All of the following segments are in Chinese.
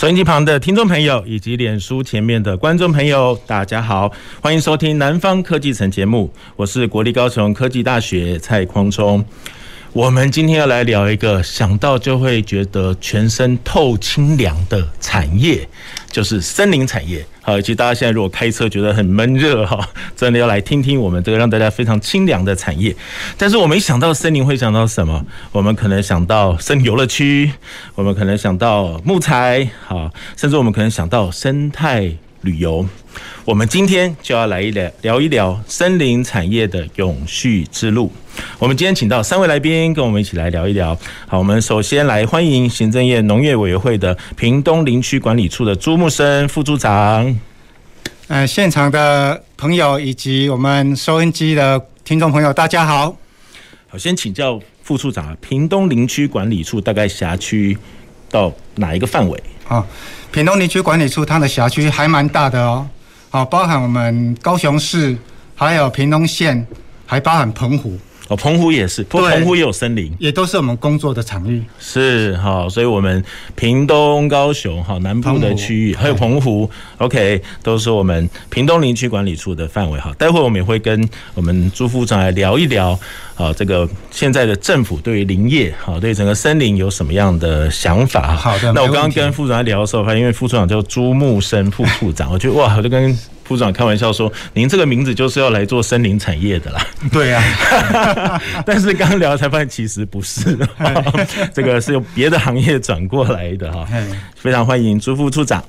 收音机旁的听众朋友以及脸书前面的观众朋友，大家好，欢迎收听《南方科技城》节目，我是国立高雄科技大学蔡匡忠。我们今天要来聊一个想到就会觉得全身透清凉的产业，就是森林产业。好，其实大家现在如果开车觉得很闷热哈，真的要来听听我们这个让大家非常清凉的产业。但是我们一想到森林会想到什么？我们可能想到森林游乐区，我们可能想到木材，好，甚至我们可能想到生态旅游。我们今天就要来一聊聊一聊森林产业的永续之路。我们今天请到三位来宾跟我们一起来聊一聊。好，我们首先来欢迎行政院农业委员会的屏东林区管理处的朱木生副处长。呃，现场的朋友以及我们收音机的听众朋友，大家好。好，先请教副处长啊，屏东林区管理处大概辖区到哪一个范围？啊，屏东林区管理处它的辖区还蛮大的哦。好，包含我们高雄市，还有屏东县，还包含澎湖。哦，澎湖也是，澎湖也有森林，也都是我们工作的场域。是哈，所以我们屏东、高雄哈南部的区域，还有澎湖，OK，都是我们屏东林区管理处的范围哈。待会我们也会跟我们朱副长来聊一聊，啊，这个现在的政府对于林业，哈，对整个森林有什么样的想法？好的。那我刚刚跟副长来聊的时候，发现因为副处长叫朱木生副处长，我觉得哇，我就跟。副长开玩笑说：“您这个名字就是要来做森林产业的啦。”对呀，但是刚聊才发现其实不是，这个是由别的行业转过来的哈。非常欢迎朱副处长。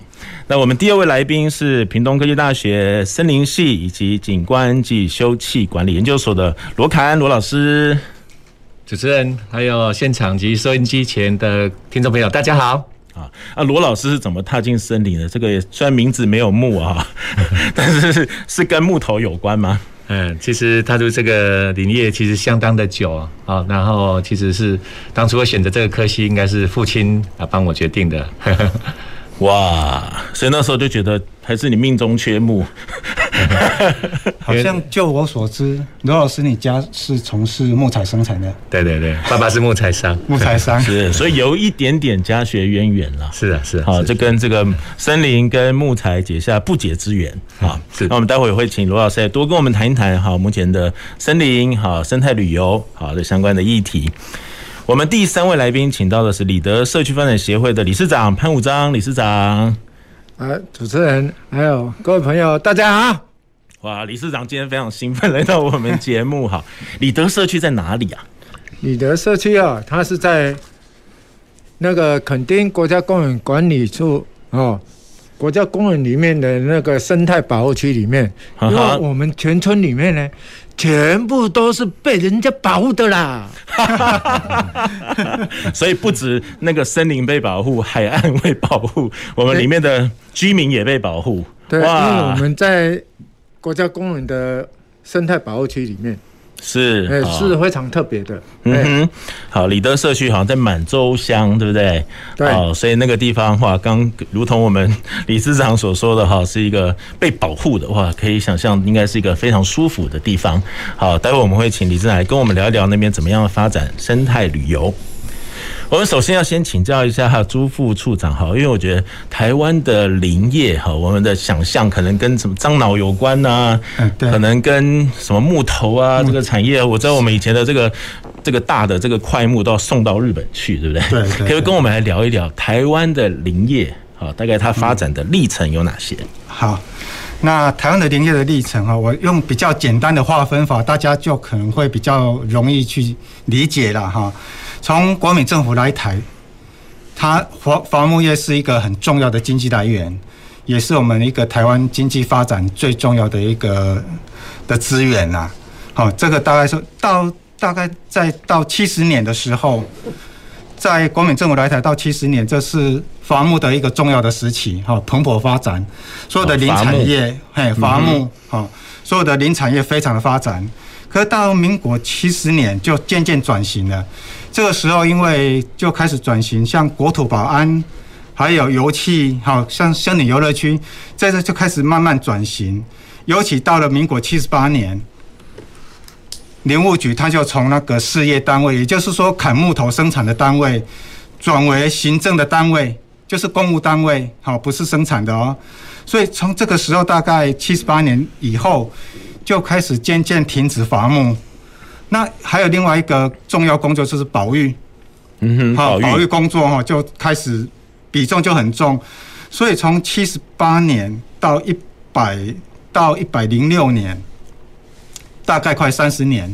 那我们第二位来宾是屏东科技大学森林系以及景观及休憩管理研究所的罗凯安罗老师。主持人还有现场及收音机前的听众朋友，大家好。啊，啊，罗老师是怎么踏进森林的？这个虽然名字没有木啊，但是是是跟木头有关吗？嗯，其实踏入这个林业其实相当的久啊，然后其实是当初我选择这个科系，应该是父亲啊帮我决定的。哇，所以那时候就觉得还是你命中缺木。好像就我所知，罗老师你家是从事木材生产的？对对对，爸爸是木材商，木材商是，所以有一点点家学渊源了。是啊，是啊，好，这跟这个森林跟木材结下不解之缘啊。是，那我们待会也会请罗老师多跟我们谈一谈哈，目前的森林哈生态旅游好的相关的议题。我们第三位来宾请到的是里德社区发展协会的理事长潘武章理事长。啊，主持人还有各位朋友，大家好。哇，理事长今天非常兴奋来到我们节目哈。里德社区在哪里啊？里德社区啊，它是在那个垦丁国家公园管理处哦，国家公园里面的那个生态保护区里面。因为我们全村里面呢。全部都是被人家保护的啦，所以不止那个森林被保护，海岸被保护，我们里面的居民也被保护。对，因为我们在国家公园的生态保护区里面。是，是非常特别的。嗯哼，好，里德社区好像在满洲乡，对不对？对。哦，所以那个地方话，刚如同我们理事长所说的哈，是一个被保护的话，可以想象应该是一个非常舒服的地方。好，待会我们会请理事长来跟我们聊一聊那边怎么样发展生态旅游。我们首先要先请教一下哈朱副处长哈，因为我觉得台湾的林业哈，我们的想象可能跟什么樟脑有关呐，可能跟什么木头啊这个产业，我知道我们以前的这个这个大的这个块木都要送到日本去，对不对？对，可以跟我们来聊一聊台湾的林业啊，大概它发展的历程有哪些？好，那台湾的林业的历程哈，我用比较简单的划分法，大家就可能会比较容易去理解了哈。从国民政府来台，它伐伐木业是一个很重要的经济来源，也是我们一个台湾经济发展最重要的一个的资源呐。好，这个大概是到大概在到七十年的时候，在国民政府来台到七十年，这是伐木的一个重要的时期，哈，蓬勃发展，所有的林产业，嘿，伐木，哈，所有的林产业非常的发展。可是到民国七十年就渐渐转型了，这个时候因为就开始转型，像国土保安，还有油气，好像森林游乐区，在这就开始慢慢转型。尤其到了民国七十八年。林务局他就从那个事业单位，也就是说砍木头生产的单位，转为行政的单位，就是公务单位，好，不是生产的哦。所以从这个时候，大概七十八年以后，就开始渐渐停止伐木。那还有另外一个重要工作就是保育，嗯哼，好，保育工作哈就开始比重就很重。所以从七十八年到一百到一百零六年。大概快三十年，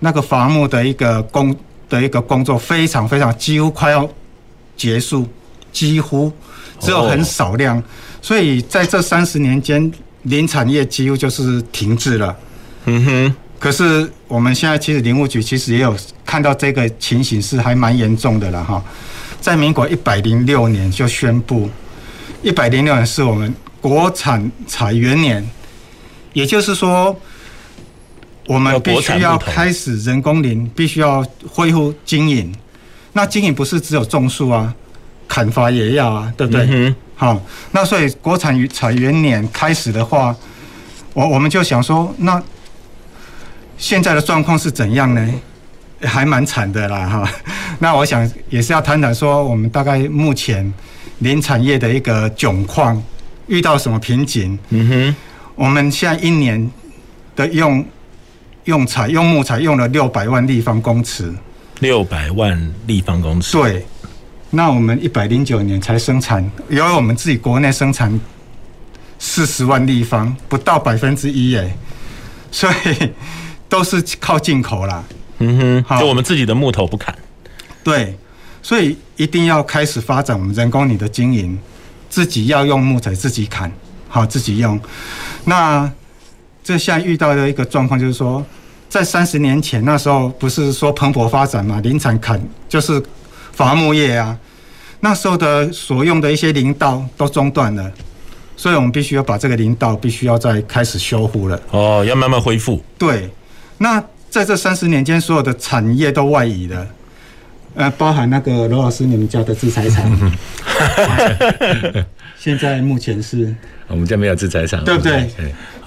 那个伐木的一个工的一个工作非常非常几乎快要结束，几乎只有很少量，所以在这三十年间，林产业几乎就是停滞了。嗯哼。可是我们现在其实林务局其实也有看到这个情形是还蛮严重的了哈，在民国一百零六年就宣布，一百零六年是我们国产采元年，也就是说。我们必须要开始人工林，必须要恢复经营。那经营不是只有种树啊，砍伐也要啊，对不对？嗯、好，那所以国产采元年开始的话，我我们就想说，那现在的状况是怎样呢？还蛮惨的啦，哈。那我想也是要谈谈说，我们大概目前林产业的一个窘况，遇到什么瓶颈？嗯哼，我们现在一年的用。用材用木材用了六百万立方公尺，六百万立方公尺。对，那我们一百零九年才生产，由于我们自己国内生产四十万立方，不到百分之一耶，所以都是靠进口啦。嗯哼，好，就我们自己的木头不砍。对，所以一定要开始发展我们人工林的经营，自己要用木材自己砍，好自己用。那。这现在遇到的一个状况就是说，在三十年前那时候不是说蓬勃发展嘛，林产砍就是伐木业啊，那时候的所用的一些林道都中断了，所以我们必须要把这个林道必须要再开始修复了。哦，要慢慢恢复。对，那在这三十年间，所有的产业都外移了，呃，包含那个罗老师你们家的制材厂，现在目前是。我们家没有制材厂，对不对？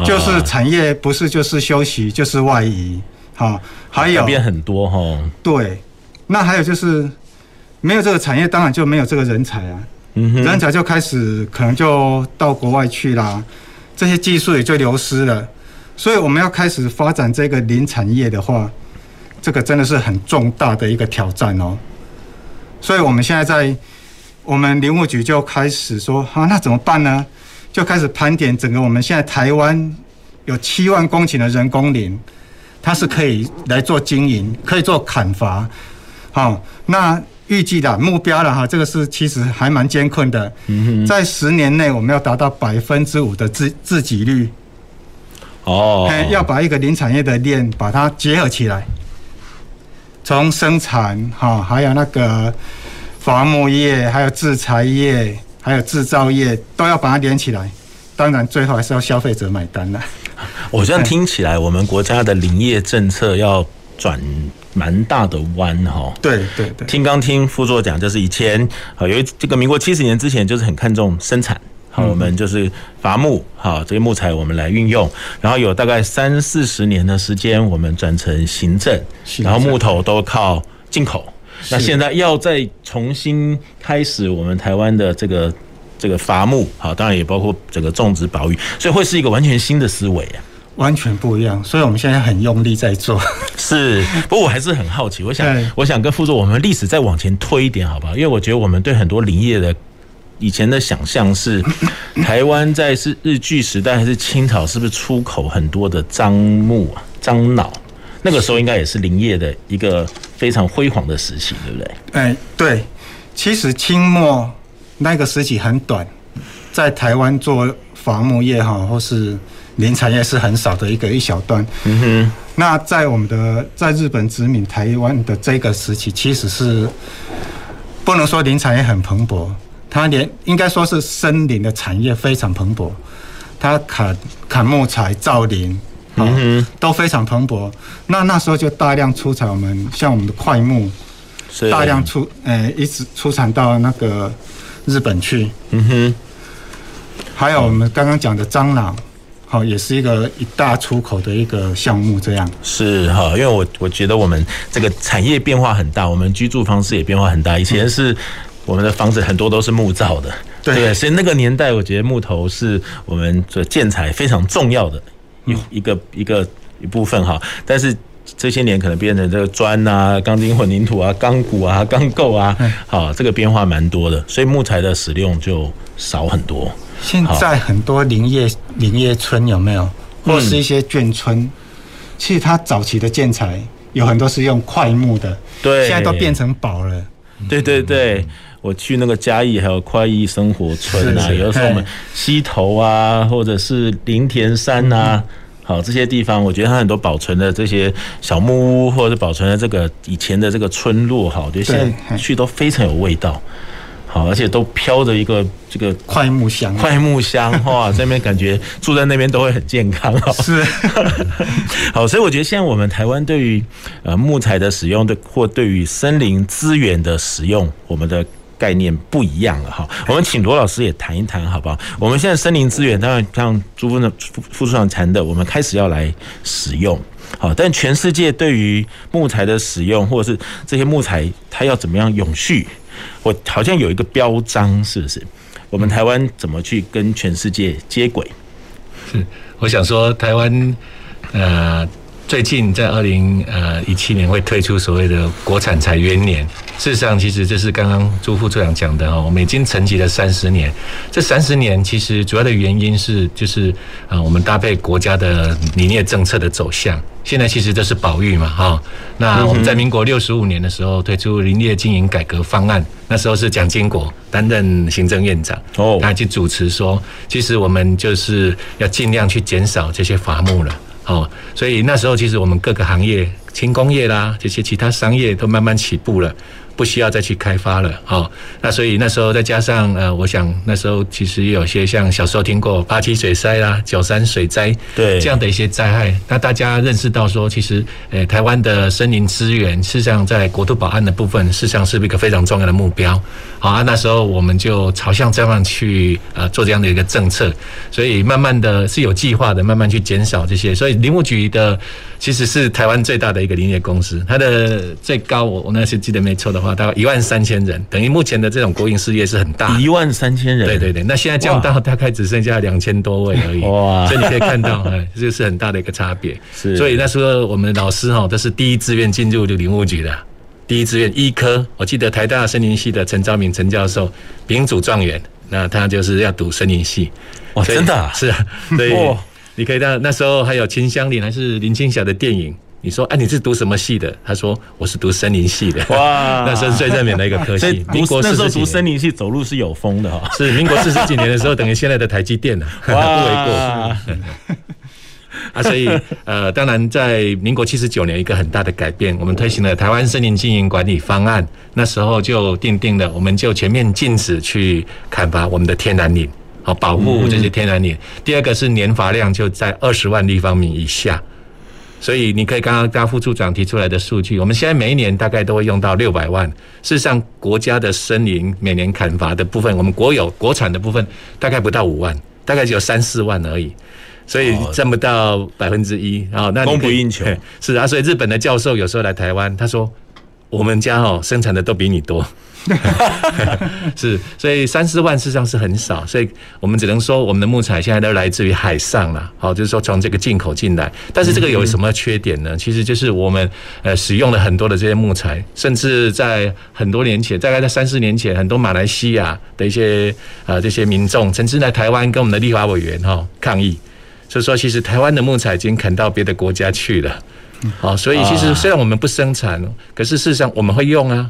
就是产业不是就是休息，就是外移，哈，还有变很多哈。对，那还有就是没有这个产业，当然就没有这个人才啊。嗯，人才就开始可能就到国外去啦，这些技术也就流失了。所以我们要开始发展这个林产业的话，这个真的是很重大的一个挑战哦。所以我们现在在我们林务局就开始说，啊，那怎么办呢？就开始盘点整个我们现在台湾有七万公顷的人工林，它是可以来做经营，可以做砍伐。好，那预计的目标了哈，这个是其实还蛮艰困的。在十年内我们要达到百分之五的自自给率。哦，要把一个林产业的链把它结合起来，从生产哈，还有那个伐木业，还有制材业。还有制造业都要把它连起来，当然最后还是要消费者买单的。我这样听起来，我们国家的林业政策要转蛮大的弯哈。对对对。听刚听副座讲，就是以前啊，由于这个民国七十年之前就是很看重生产，好，我们就是伐木，好，这些木材我们来运用，然后有大概三四十年的时间，我们转成行政，然后木头都靠进口。那现在要再重新开始我们台湾的这个这个伐木，好，当然也包括整个种植保育，所以会是一个完全新的思维啊，完全不一样。所以我们现在很用力在做。是，不过我还是很好奇，我想我想跟副座我们历史再往前推一点，好不好？因为我觉得我们对很多林业的以前的想象是，台湾在是日据时代还是清朝，是不是出口很多的樟木啊、樟脑？那个时候应该也是林业的一个非常辉煌的时期，对不对？哎，对，其实清末那个时期很短，在台湾做伐木业哈，或是林产业是很少的一个一小段。嗯哼。那在我们的在日本殖民台湾的这个时期，其实是不能说林产业很蓬勃，它连应该说是森林的产业非常蓬勃，它砍砍木材造林，嗯哼，都非常蓬勃。那那时候就大量出产我们像我们的快木，是大量出呃一直出产到那个日本去。嗯哼，还有我们刚刚讲的蟑螂。好，也是一个一大出口的一个项目，这样是哈，因为我我觉得我们这个产业变化很大，我们居住方式也变化很大。以前是我们的房子很多都是木造的，对，所以那个年代我觉得木头是我们这建材非常重要的一一个一个一部分哈。但是这些年可能变成这个砖啊、钢筋混凝土啊、钢骨啊、钢构啊，好，这个变化蛮多的，所以木材的使用就少很多。现在很多林业林业村有没有，或是一些眷村？其实它早期的建材有很多是用块木的，对，现在都变成宝了。对对对，我去那个嘉义还有快意生活村啊，有的时候我们溪头啊，或者是林田山啊，好这些地方，我觉得它很多保存的这些小木屋，或者是保存的这个以前的这个村落，哈，我觉得现在去都非常有味道。好，而且都飘着一个这个快木香，快木香哇，这边感觉住在那边都会很健康哦。是，好，所以我觉得现在我们台湾对于呃木材的使用，对或对于森林资源的使用，我们的概念不一样了哈。我们请罗老师也谈一谈，好不好？我们现在森林资源，当然像朱副副副处长谈的，我们开始要来使用。好，但全世界对于木材的使用，或者是这些木材它要怎么样永续？我好像有一个标章，是不是？我们台湾怎么去跟全世界接轨？我想说台湾，呃。最近在二零呃一七年会推出所谓的国产材元年，事实上其实这是刚刚朱副处长讲的哦，我们已经沉寂了三十年。这三十年其实主要的原因是就是啊，我们搭配国家的林业政策的走向，现在其实这是保育嘛哈。那我们在民国六十五年的时候推出林业经营改革方案，那时候是蒋经国担任行政院长哦，他去主持说，其实我们就是要尽量去减少这些伐木了。哦，所以那时候其实我们各个行业，轻工业啦，这些其他商业都慢慢起步了。不需要再去开发了，好，那所以那时候再加上呃，我想那时候其实有些像小时候听过八七水灾啦、九三水灾，对这样的一些灾害，那大家认识到说，其实呃，台湾的森林资源事实上在国土保安的部分，事实上是一个非常重要的目标。好啊，那时候我们就朝向这样去呃做这样的一个政策，所以慢慢的是有计划的，慢慢去减少这些。所以林务局的其实是台湾最大的一个林业公司，它的最高我我那时记得没错的。大概一万三千人，等于目前的这种国营事业是很大，一万三千人，对对对。那现在降到大概只剩下两千多位而已，哇！所以你可以看到，哎，这是很大的一个差别。是，所以那时候我们的老师哈，都是第一志愿进入林务局的，第一志愿医科。我记得台大森林系的陈昭明陈教授，丙组状元，那他就是要读森林系。哇，真的啊？是啊，所以你可以到那时候还有秦香林还是林青霞的电影。你说，哎，你是读什么系的？他说，我是读森林系的。哇，那是最热门的一个科系。民国那时候读森林系走路是有风的哈。是民国四十几年的时候，等于现在的台积电了，不为 过。啊，所以呃，当然在民国七十九年一个很大的改变，我们推行了台湾森林经营管理方案，那时候就定定了，我们就全面禁止去砍伐我们的天然林，好保护这些天然林。第二个是年伐量就在二十万立方米以下。所以你可以刚刚大副处长提出来的数据，我们现在每一年大概都会用到六百万。事实上，国家的森林每年砍伐的部分，我们国有国产的部分大概不到五万，大概只有三四万而已，所以占不到百分之一啊。那供不应求 是啊，所以日本的教授有时候来台湾，他说我们家哦生产的都比你多。是，所以三四万事实上是很少，所以我们只能说我们的木材现在都来自于海上了，好，就是说从这个进口进来。但是这个有什么缺点呢？其实就是我们呃使用了很多的这些木材，甚至在很多年前，大概在三四年前，很多马来西亚的一些呃这些民众曾经来台湾跟我们的立法委员哈抗议，所以说其实台湾的木材已经砍到别的国家去了，好，所以其实虽然我们不生产，可是事实上我们会用啊。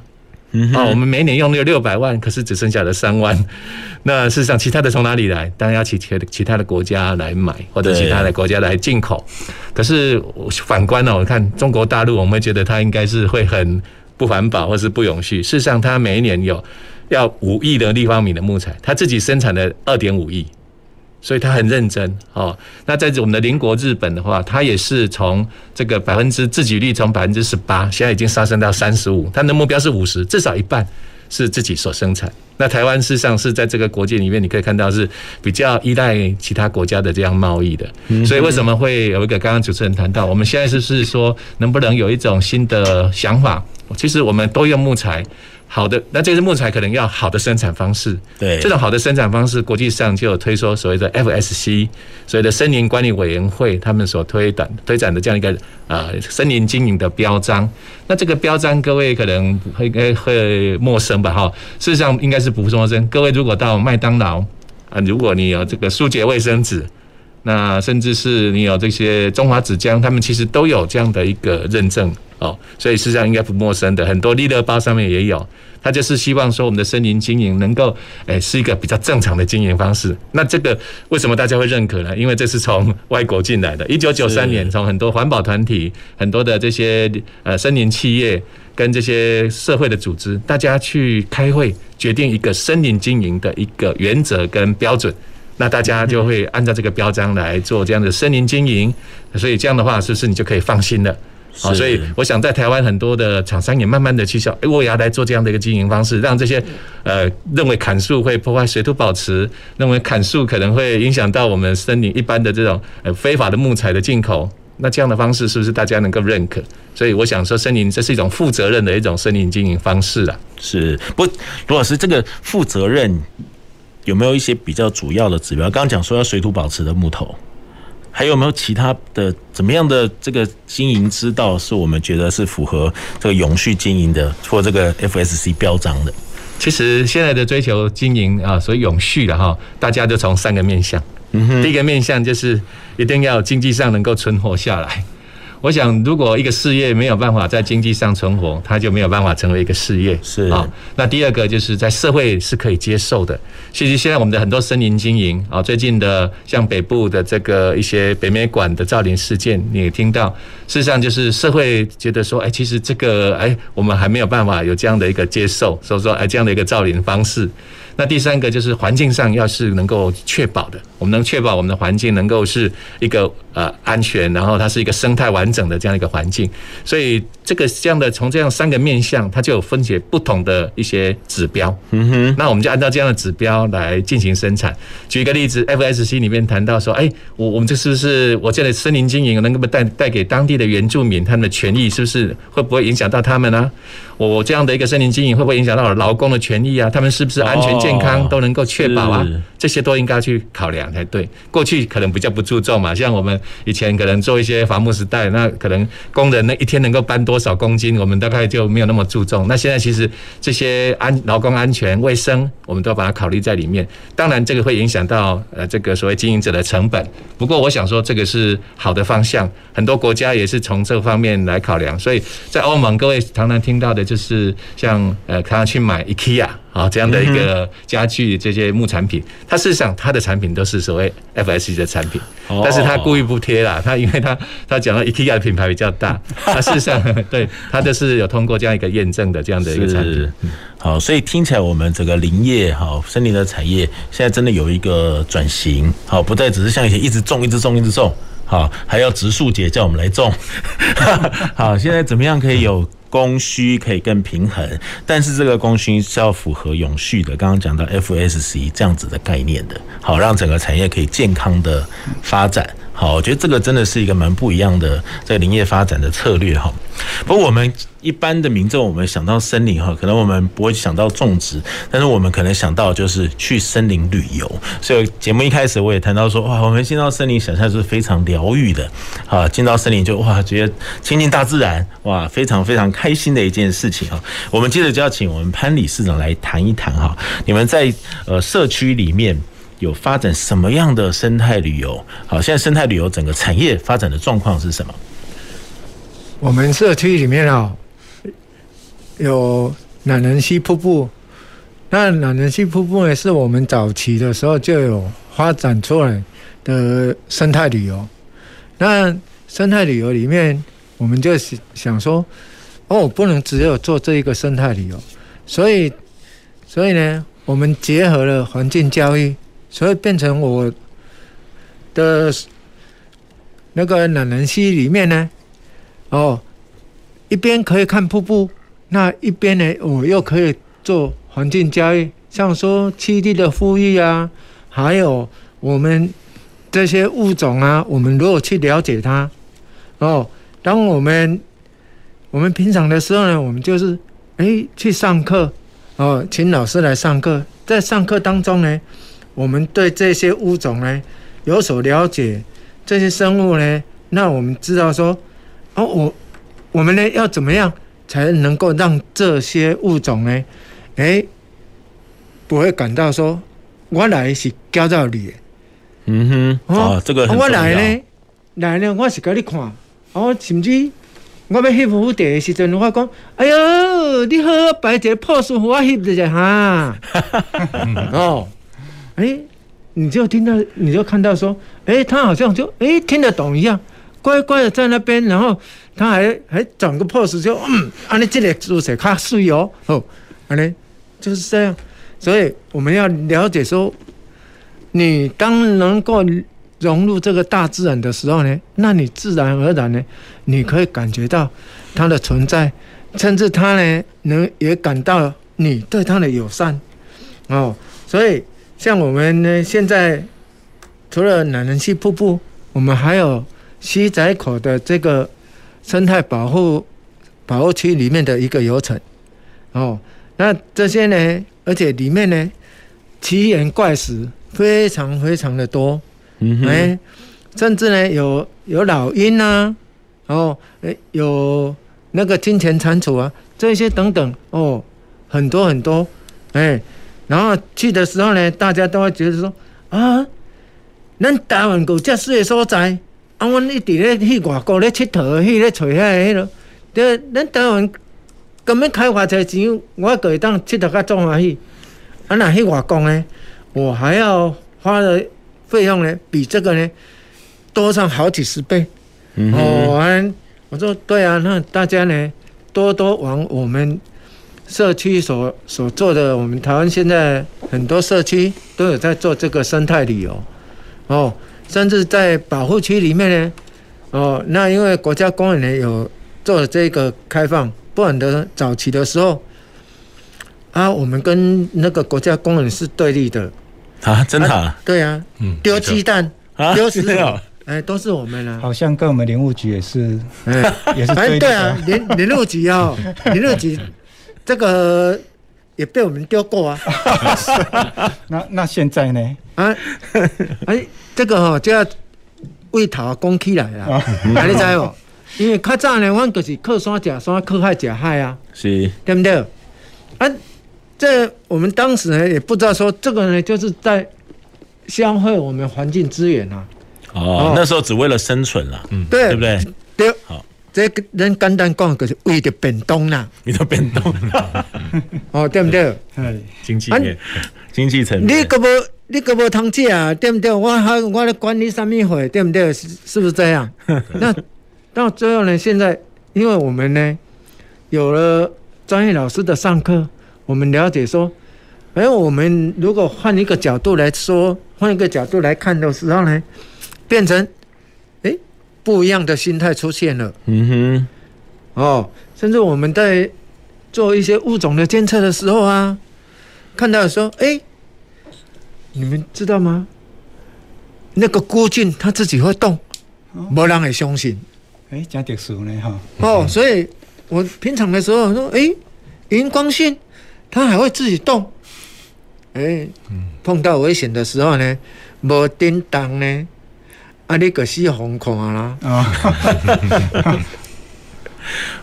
嗯，哦，我们每年用了六百万，可是只剩下了三万。那事实上，其他的从哪里来？当然要其其其他的国家来买，或者其他的国家来进口。可是反观呢，我看中国大陆，我们觉得它应该是会很不环保，或是不永续。事实上，它每一年有要五亿的立方米的木材，它自己生产了二点五亿。所以他很认真哦。那在我们的邻国日本的话，他也是从这个百分之自给率从百分之十八，现在已经上升到三十五。他的目标是五十，至少一半是自己所生产。那台湾事实上是在这个国界里面，你可以看到是比较依赖其他国家的这样贸易的。所以为什么会有一个刚刚主持人谈到，我们现在是是说能不能有一种新的想法？其实我们都用木材。好的，那这些木材可能要好的生产方式。对，这种好的生产方式，国际上就有推说所谓的 FSC，所谓的森林管理委员会，他们所推展推展的这样一个呃森林经营的标章。那这个标章，各位可能会会会陌生吧？哈，事实上应该是不陌生。各位如果到麦当劳啊，如果你有这个舒洁卫生纸，那甚至是你有这些中华纸浆，他们其实都有这样的一个认证。哦，所以事实上应该不陌生的，很多利乐包上面也有，他就是希望说我们的森林经营能够，诶是一个比较正常的经营方式。那这个为什么大家会认可呢？因为这是从外国进来的。一九九三年，从很多环保团体、很多的这些呃森林企业跟这些社会的组织，大家去开会决定一个森林经营的一个原则跟标准，那大家就会按照这个标章来做这样的森林经营。所以这样的话，是不是你就可以放心了？好，所以我想在台湾很多的厂商也慢慢的去想，哎，我也要来做这样的一个经营方式，让这些呃认为砍树会破坏水土保持，认为砍树可能会影响到我们森林一般的这种呃非法的木材的进口，那这样的方式是不是大家能够认可？所以我想说，森林这是一种负责任的一种森林经营方式啦。是，不，罗老师，这个负责任有没有一些比较主要的指标？刚刚讲说要水土保持的木头。还有没有其他的怎么样的这个经营之道，是我们觉得是符合这个永续经营的，或这个 FSC 标章的？其实现在的追求经营啊，所以永续的哈，大家就从三个面向。嗯哼，第一个面向就是一定要经济上能够存活下来。我想，如果一个事业没有办法在经济上存活，它就没有办法成为一个事业。是啊，那第二个就是在社会是可以接受的。其实现在我们的很多森林经营啊，最近的像北部的这个一些北美馆的造林事件，你也听到，事实上就是社会觉得说，哎，其实这个哎，我们还没有办法有这样的一个接受，所以说哎，这样的一个造林方式。那第三个就是环境上要是能够确保的，我们能确保我们的环境能够是一个呃安全，然后它是一个生态完整的这样一个环境，所以这个这样的从这样三个面向，它就有分解不同的一些指标。嗯哼，那我们就按照这样的指标来进行生产。举一个例子，FSC 里面谈到说，哎，我我们这是不是我这里森林经营能够带带给当地的原住民他们的权益，是不是会不会影响到他们呢？我这样的一个森林经营会不会影响到我劳工的权益啊？他们是不是安全健康都能够确保啊？这些都应该去考量才对。过去可能比较不注重嘛，像我们以前可能做一些伐木时代，那可能工人那一天能够搬多多少公斤，我们大概就没有那么注重。那现在其实这些安劳工安全卫生，我们都把它考虑在里面。当然，这个会影响到呃这个所谓经营者的成本。不过，我想说这个是好的方向，很多国家也是从这方面来考量。所以在欧盟，各位常常听到的。就是像呃，他要去买 IKEA 啊这样的一个家具这些木产品，它事实上它的产品都是所谓 FSC 的产品，但是他故意不贴啦，他因为他他讲到 IKEA 的品牌比较大，他事实上对他都是有通过这样一个验证的这样的一个产品。好，所以听起来我们整个林业好森林的产业现在真的有一个转型，好，不再只是像以前一直种一直种一直种，好，还要植树节叫我们来种，好，现在怎么样可以有？供需可以更平衡，但是这个供需是要符合永续的。刚刚讲到 FSC 这样子的概念的，好，让整个产业可以健康的发展。好，我觉得这个真的是一个蛮不一样的在林业发展的策略哈。不过我们一般的民众，我们想到森林哈，可能我们不会想到种植，但是我们可能想到就是去森林旅游。所以节目一开始我也谈到说，哇，我们进到森林，想象是非常疗愈的啊，进到森林就哇，觉得亲近大自然，哇，非常非常开心的一件事情啊。我们接着就要请我们潘理事长来谈一谈哈，你们在呃社区里面。有发展什么样的生态旅游？好，现在生态旅游整个产业发展的状况是什么？我们社区里面啊，有懒人溪瀑布。那懒人溪瀑布呢，是我们早期的时候就有发展出来的生态旅游。那生态旅游里面，我们就想说，哦，不能只有做这一个生态旅游，所以，所以呢，我们结合了环境教育，所以变成我的那个懒人溪里面呢，哦，一边可以看瀑布，那一边呢，我又可以做。环境教育，像说七地的富裕啊，还有我们这些物种啊，我们如果去了解它，哦，当我们我们平常的时候呢，我们就是哎去上课，哦，请老师来上课，在上课当中呢，我们对这些物种呢有所了解，这些生物呢，那我们知道说，哦，我我们呢要怎么样才能够让这些物种呢？哎，不会感到说，我来是教到你的。嗯哼，哦，这个很重要。我来呢，来呢，我是给你看。哦，甚至我要翕蝴蝶的时阵，我讲，哎呦，你好摆一个 pose 给我翕一下哈。哦，哎，你就听到，你就看到说，哎，他好像就哎听得懂一样，乖乖的在那边，然后他还还转个 pose 就嗯，啊，你这个姿势卡水哦，哦，啊呢。就是这样，所以我们要了解说，你当能够融入这个大自然的时候呢，那你自然而然呢，你可以感觉到它的存在，甚至它呢能也感到你对它的友善哦。所以像我们呢，现在除了懒人溪瀑布，我们还有西仔口的这个生态保护保护区里面的一个游程。哦。那这些呢，而且里面呢，奇岩怪石非常非常的多，嗯哼，哎，甚至呢有有老鹰啊，哦，哎，有那个金钱蟾蜍啊，这些等等哦，很多很多，哎，然后去的时候呢，大家都会觉得说啊，咱台湾有这水的所在，啊，阮一直咧去外国咧佚佗，去咧找遐个迄个，对，咱台湾。根本开发财钱，我就会当佚佗较壮欢喜。啊，那去外国呢？我还要花的费用呢，比这个呢多上好几十倍。嗯哼。哦，我说对啊，那大家呢多多往我们社区所所做的，我们台湾现在很多社区都有在做这个生态旅游。哦，甚至在保护区里面呢，哦，那因为国家公园呢有做了这个开放。不然的早期的时候，啊，我们跟那个国家公园是对立的啊，真的？啊对啊，嗯，丢鸡蛋啊，丢石头，哎，都是我们啊。好像跟我们林务局也是，哎，也是对对啊，林林务局哦，林务局这个也被我们丢过啊。那那现在呢？啊，哎，这个哈就要为头讲起来了，你知不？因为较早呢，阮就是靠山食山，靠海食海啊，是，对不对？啊，这我们当时呢也不知道说这个呢，就是在消费我们环境资源啊。哦，那时候只为了生存了，嗯，对，对不对？对。好，这个人简单讲就是为了变动啦，为了变动。哦，对不对？哎，经济面，经济层面。你可不，你可不通知啊？对不对？我还我来管你什么会？对不对？是是不是这样？那。到最后呢，现在因为我们呢有了专业老师的上课，我们了解说，哎，我们如果换一个角度来说，换一个角度来看的时候呢，变成哎不一样的心态出现了。嗯哼，哦，甚至我们在做一些物种的监测的时候啊，看到说，哎，你们知道吗？那个菇菌它自己会动，没人会相信。哎，真特殊呢哈！哦，所以我平常的时候说，哎，荧光性它还会自己动。哎，碰到危险的时候呢，无叮当呢，啊，你可是红看啦。啊，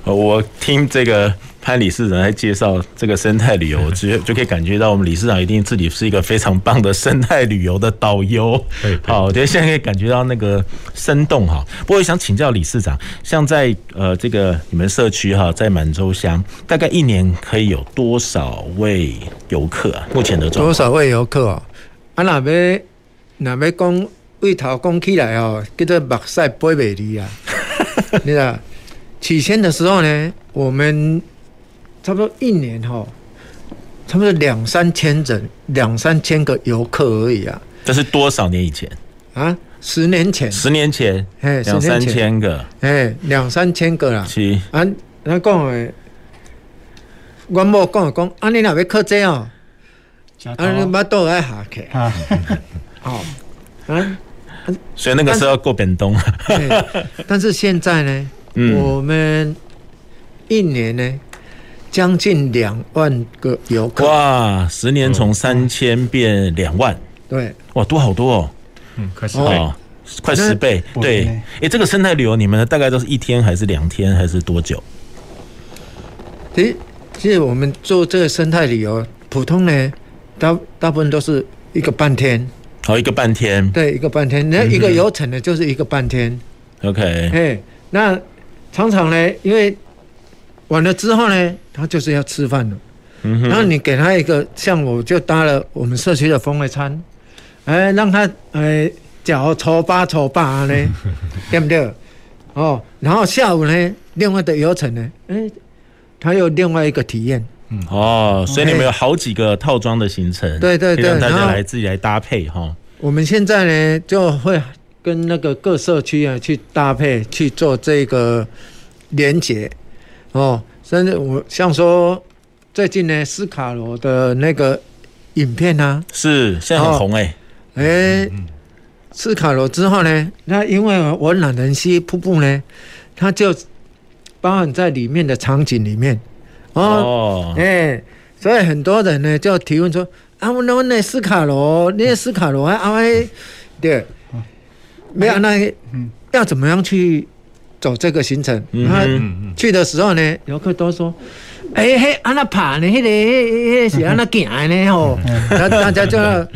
我听这个潘理事长在介绍这个生态旅游，就就可以感觉到我们理事长一定自己是一个非常棒的生态旅游的导游。好，我觉得现在可以感觉到那个生动哈。不过我想请教理事长，像在呃这个你们社区哈，在满洲乡，大概一年可以有多少位游客啊？目前的状况多少位游客啊？啊，那边那边讲位头讲起来哦，叫做目屎飞袂离啊。你知道，起先的时候呢，我们。差不多一年哈，差不多两三千人，两三千个游客而已啊。这是多少年以前啊？十年前。十年前，哎，两三千个，哎，两三千个啦。是啊，那讲诶，我某讲讲，啊，你那边客这 哦，啊，你把刀来下去。哦，啊，所以那个时候要过便冬。但是现在呢，我们一年呢。将近两万个游客哇！十年从三千变两万，对，哇，多好多哦，嗯，快十倍，哦，快十倍，对。哎、欸，这个生态旅游，你们大概都是一天还是两天还是多久？其实，其实我们做这个生态旅游，普通呢，大大部分都是一个半天，哦，一个半天，对，一个半天，那一个游程呢，就是一个半天。OK，哎，那常常呢，因为完了之后呢。他就是要吃饭了，嗯哼，然后你给他一个，像我就搭了我们社区的风味餐，哎，让他哎脚搓吧搓吧呢，对不对？哦，然后下午呢，另外的游程呢，哎，他有另外一个体验，嗯，哦，所以你们有好几个套装的行程，对对对，让大家来自己来搭配哈。我们现在呢就会跟那个各社区啊去搭配去做这个连结，哦。甚至我像说，最近呢，斯卡罗的那个影片呢，是现在很红哎、欸，哎、欸，斯卡罗之后呢，那因为我懒人溪瀑布呢，它就包含在里面的场景里面。哦，哎、欸，所以很多人呢就提问说啊，我那那斯卡罗，那斯卡罗啊，哎，对，没有那要怎么样去？走这个行程，他去的时候呢，游客都说：“哎、欸，嘿，安那爬呢？嘿，嘿，嘿，是安那行呢？吼，那大家就要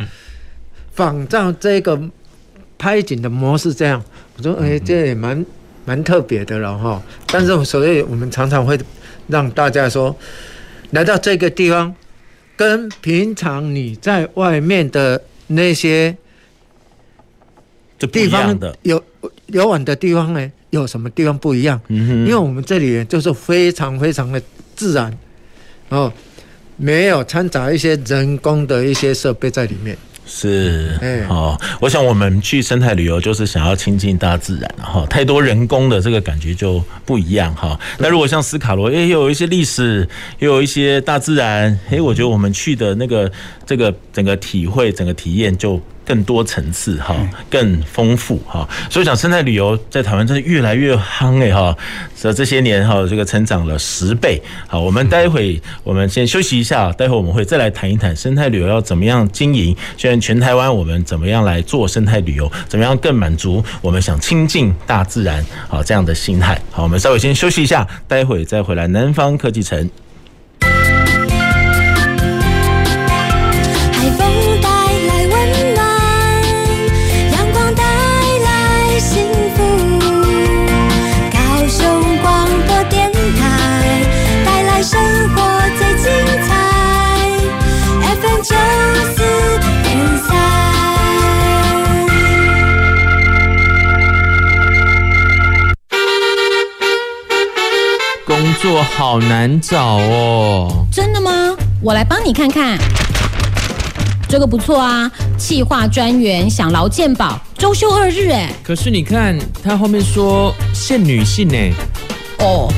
仿照这个拍景的模式，这样。我说，哎、欸，这也蛮蛮特别的了，哈。但是，所以我们常常会让大家说，来到这个地方，跟平常你在外面的那些地方游游玩的地方呢。”有什么地方不一样？嗯哼，因为我们这里就是非常非常的自然，哦，没有掺杂一些人工的一些设备在里面。是，嗯哦，我想我们去生态旅游就是想要亲近大自然，哈，太多人工的这个感觉就不一样，哈。那如果像斯卡罗，哎，又有一些历史，也有一些大自然，哎，我觉得我们去的那个这个整个体会、整个体验就。更多层次哈，更丰富哈，所以讲生态旅游在台湾真的越来越夯哎哈，这这些年哈，这个成长了十倍。好，我们待会我们先休息一下，待会我们会再来谈一谈生态旅游要怎么样经营，现在全台湾我们怎么样来做生态旅游，怎么样更满足我们想亲近大自然好这样的心态。好，我们稍微先休息一下，待会再回来南方科技城。好难找哦！真的吗？我来帮你看看。这个不错啊，企划专员想劳健保，周休二日哎。可是你看，他后面说限女性呢。哦，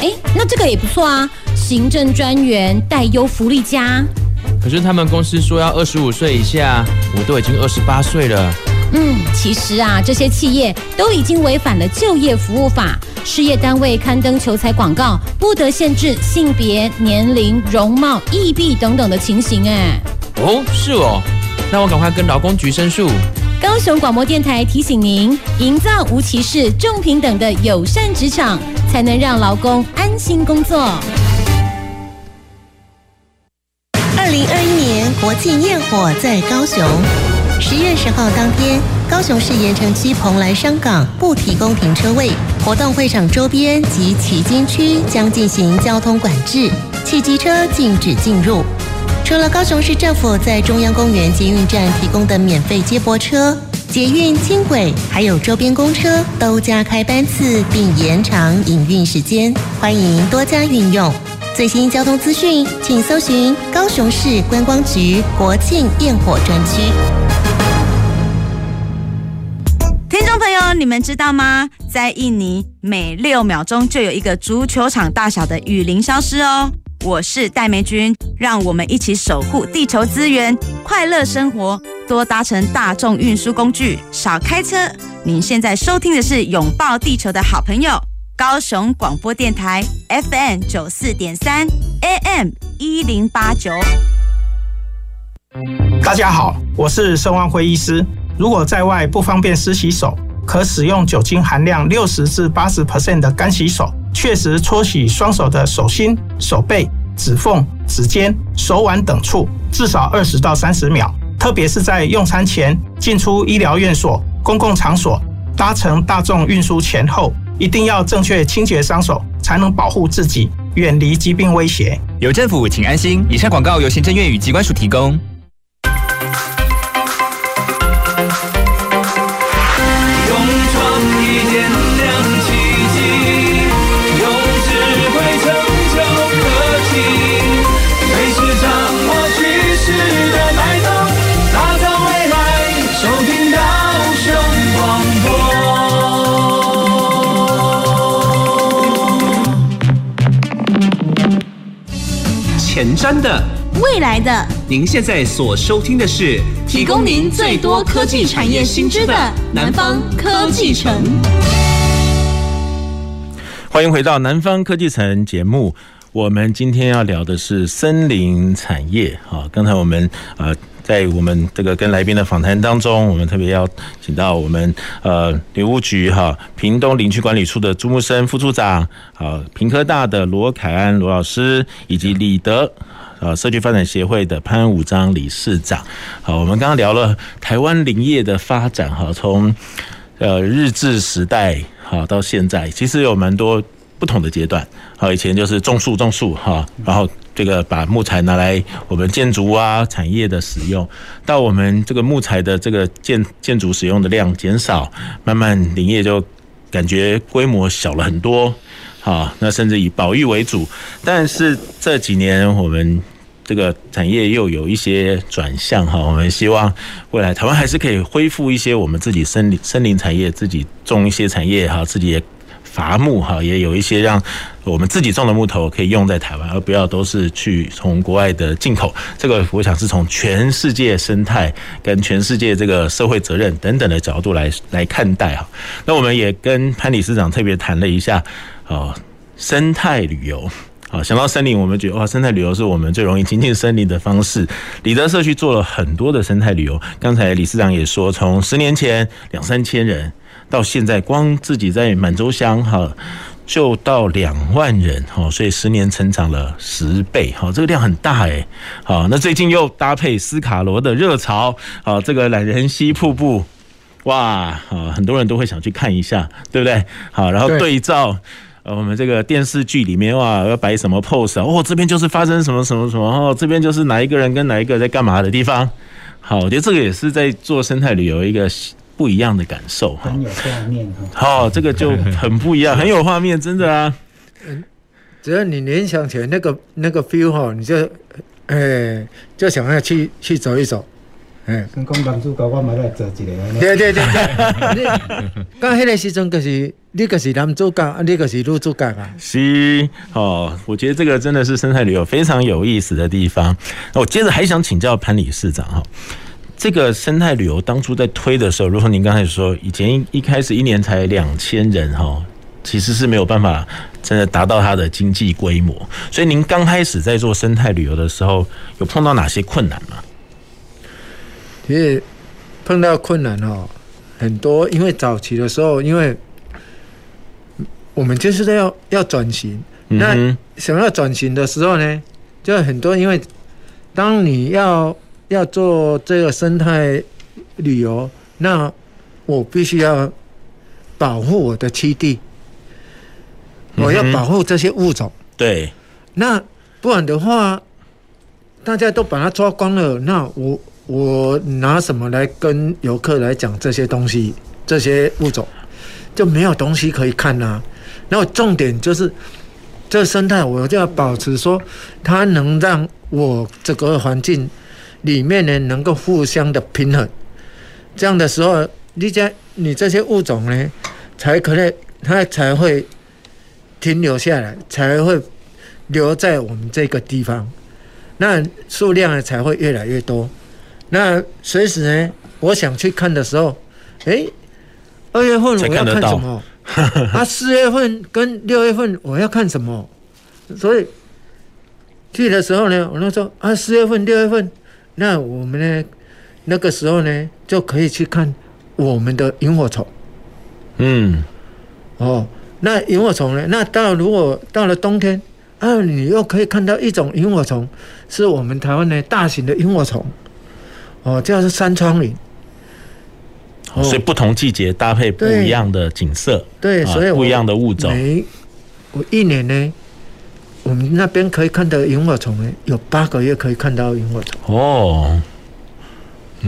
哎，那这个也不错啊，行政专员带优福利家。可是他们公司说要二十五岁以下，我都已经二十八岁了。嗯，其实啊，这些企业都已经违反了就业服务法。事业单位刊登求才广告，不得限制性别、年龄、容貌、异弊等等的情形。哎，哦，是哦，那我赶快跟劳工局申诉。高雄广播电台提醒您：营造无歧视、重平等的友善职场，才能让劳工安心工作。二零二一年国庆焰火在高雄。十月十号当天，高雄市盐城区蓬莱商港不提供停车位，活动会场周边及旗津区将进行交通管制，汽机车禁止进入。除了高雄市政府在中央公园捷运站提供的免费接驳车，捷运、轻轨还有周边公车都加开班次并延长营运时间，欢迎多加运用。最新交通资讯，请搜寻高雄市观光局国庆焰火专区。听众朋友，你们知道吗？在印尼，每六秒钟就有一个足球场大小的雨林消失哦。我是戴梅君，让我们一起守护地球资源，快乐生活，多搭乘大众运输工具，少开车。您现在收听的是拥抱地球的好朋友——高雄广播电台 FM 九四点三，AM 一零八九。大家好，我是盛万辉医师。如果在外不方便湿洗手，可使用酒精含量六十至八十 percent 的干洗手。确实搓洗双手的手心、手背、指缝、指尖、手腕等处，至少二十到三十秒。特别是在用餐前、进出医疗院所、公共场所、搭乘大众运输前后，一定要正确清洁双手，才能保护自己，远离疾病威胁。有政府，请安心。以上广告由行政院与机关署提供。前瞻的，未来的，您现在所收听的是提供您最多科技产业新知的南方科技城。欢迎回到南方科技城节目，我们今天要聊的是森林产业。好，刚才我们呃。在我们这个跟来宾的访谈当中，我们特别要请到我们呃林务局哈屏东林区管理处的朱木生副处长，好屏科大的罗凯安罗老师，以及李德呃社区发展协会的潘武章理事长。好，我们刚刚聊了台湾林业的发展哈，从呃日治时代好到现在，其实有蛮多不同的阶段。好，以前就是种树种树哈，然后。这个把木材拿来我们建筑啊产业的使用，到我们这个木材的这个建建筑使用的量减少，慢慢林业就感觉规模小了很多，好，那甚至以保育为主。但是这几年我们这个产业又有一些转向哈，我们希望未来台湾还是可以恢复一些我们自己森林森林产业，自己种一些产业哈，自己也。伐木哈，也有一些让我们自己种的木头可以用在台湾，而不要都是去从国外的进口。这个我想是从全世界生态跟全世界这个社会责任等等的角度来来看待哈。那我们也跟潘理事长特别谈了一下哦，生态旅游啊，想到森林，我们觉得哇，生态旅游是我们最容易亲近森林的方式。里德社区做了很多的生态旅游，刚才理事长也说，从十年前两三千人。到现在，光自己在满洲乡哈，就到两万人哈，所以十年成长了十倍哈，这个量很大诶。好，那最近又搭配斯卡罗的热潮，好，这个懒人溪瀑布，哇，很多人都会想去看一下，对不对？好，然后对照呃我们这个电视剧里面哇，要摆什么 pose 哦，这边就是发生什么什么什么哦，这边就是哪一个人跟哪一个在干嘛的地方。好，我觉得这个也是在做生态旅游一个。不一样的感受，很有画面好，这个就很不一样，很有画面，真的啊。嗯，只要你联想起来那个那个 feel 哈，你就，哎、欸，就想要去去走一走。哎，跟讲男主角我们来做一个。对对对对。刚那个时阵就是，你就是男主角，你就是女主角啊。是哦，我觉得这个真的是生态旅游非常有意思的地方。那我接着还想请教潘理事长哈。这个生态旅游当初在推的时候，如同您刚才说，以前一一开始一年才两千人哈，其实是没有办法真的达到它的经济规模。所以您刚开始在做生态旅游的时候，有碰到哪些困难吗？其实碰到困难哦很多，因为早期的时候，因为我们就是在要要转型，那想要转型的时候呢，就很多因为。当你要要做这个生态旅游，那我必须要保护我的栖地，我要保护这些物种。对，那不然的话，大家都把它抓光了，那我我拿什么来跟游客来讲这些东西？这些物种就没有东西可以看啊。然后重点就是这生态，我就要保持说，它能让我这个环境里面呢能够互相的平衡。这样的时候，你这你这些物种呢，才可能它才会停留下来，才会留在我们这个地方。那数量呢才会越来越多。那随时呢，我想去看的时候，诶，二月份我要看什么？啊，四月份跟六月份我要看什么？所以去的时候呢，我就说啊，四月份、六月份，那我们呢，那个时候呢，就可以去看我们的萤火虫。嗯，哦，那萤火虫呢？那到如果到了冬天啊，你又可以看到一种萤火虫，是我们台湾的大型的萤火虫。哦，这样是山窗林。所以不同季节搭配不一样的景色，对，所以不一样的物种。每我一年呢，我们那边可以看到萤火虫呢，有八个月可以看到萤火虫。哦，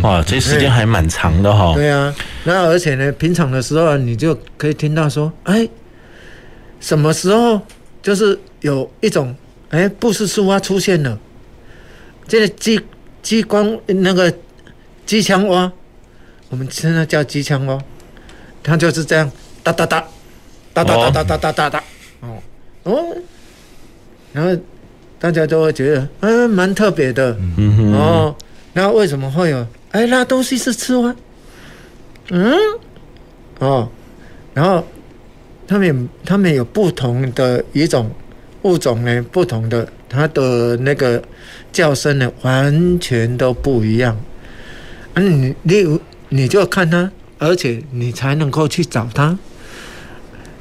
哇，这时间还蛮长的哈。对啊，那而且呢，平常的时候你就可以听到说，哎，什么时候就是有一种哎布氏树蛙出现了，这个激激光那个机枪蛙。我们现在叫机枪蛙，它就是这样哒哒哒，哒哒哒哒哒哒哒。哒，哦。哦，然后大家都会觉得嗯蛮特别的，嗯，哦，那为什么会有？哎，那东西是吃蛙，嗯，哦，然后他们有他们有不同的一种物种呢，不同的它的那个叫声呢，完全都不一样。嗯，你你。你就看他，而且你才能够去找他。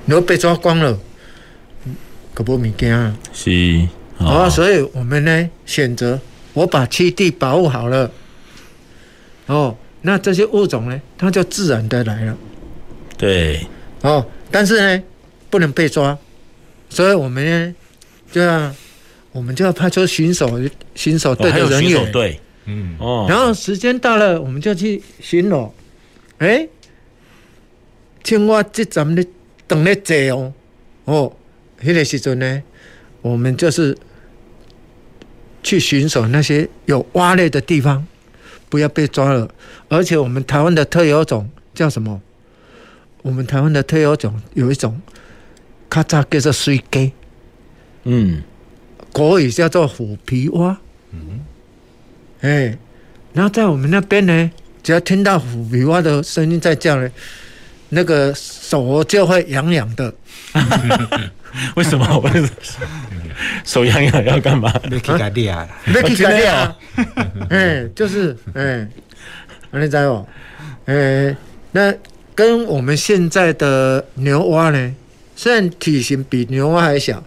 如果被抓光了，可不米惊啊！是哦，所以我们呢选择我把栖地保护好了，哦，那这些物种呢，它就自然的来了。对，哦，但是呢不能被抓，所以我们呢就要我们就要派出巡守巡守队的人员。对。嗯哦，然后时间到了，我们就去巡逻。哎，青蛙这咱们的等的坐哦，哦，那个时阵呢，我们就是去巡守那些有蛙类的地方，不要被抓了。而且我们台湾的特有种叫什么？我们台湾的特有种有一种，咔嚓叫做水鸡，嗯，国语叫做虎皮蛙，嗯。哎，然后在我们那边呢，只要听到虎皮蛙的声音在叫呢，那个手就会痒痒的。为什么？手痒痒要干嘛？没去改掉啊！没去改掉啊！哎，就是哎，你知哦？哎，那跟我们现在的牛蛙呢，虽然体型比牛蛙还小，